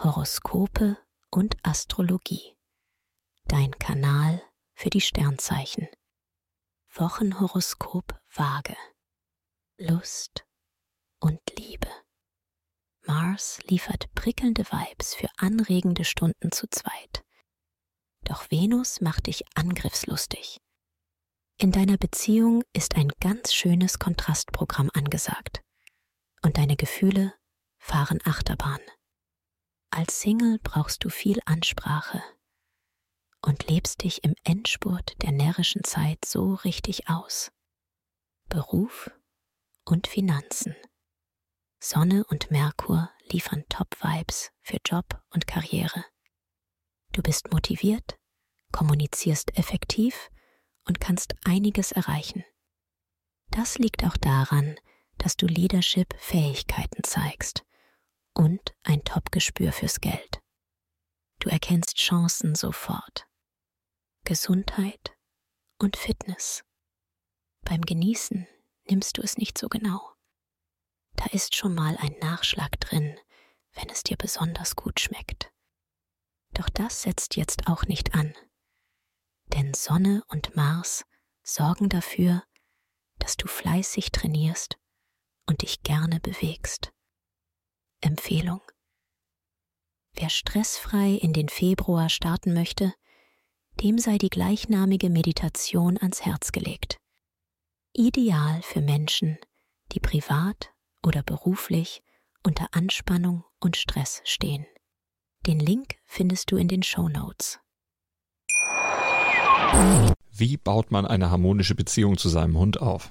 Horoskope und Astrologie. Dein Kanal für die Sternzeichen. Wochenhoroskop Waage. Lust und Liebe. Mars liefert prickelnde Vibes für anregende Stunden zu zweit. Doch Venus macht dich angriffslustig. In deiner Beziehung ist ein ganz schönes Kontrastprogramm angesagt. Und deine Gefühle fahren Achterbahn. Als Single brauchst du viel Ansprache und lebst dich im Endspurt der närrischen Zeit so richtig aus. Beruf und Finanzen. Sonne und Merkur liefern Top-Vibes für Job und Karriere. Du bist motiviert, kommunizierst effektiv und kannst einiges erreichen. Das liegt auch daran, dass du Leadership-Fähigkeiten zeigst und ein Top-Gespür fürs Geld. Du erkennst Chancen sofort. Gesundheit und Fitness. Beim Genießen nimmst du es nicht so genau. Da ist schon mal ein Nachschlag drin, wenn es dir besonders gut schmeckt. Doch das setzt jetzt auch nicht an. Denn Sonne und Mars sorgen dafür, dass du fleißig trainierst und dich gerne bewegst. Empfehlung. Wer stressfrei in den Februar starten möchte, dem sei die gleichnamige Meditation ans Herz gelegt. Ideal für Menschen, die privat oder beruflich unter Anspannung und Stress stehen. Den Link findest du in den Show Notes. Wie baut man eine harmonische Beziehung zu seinem Hund auf?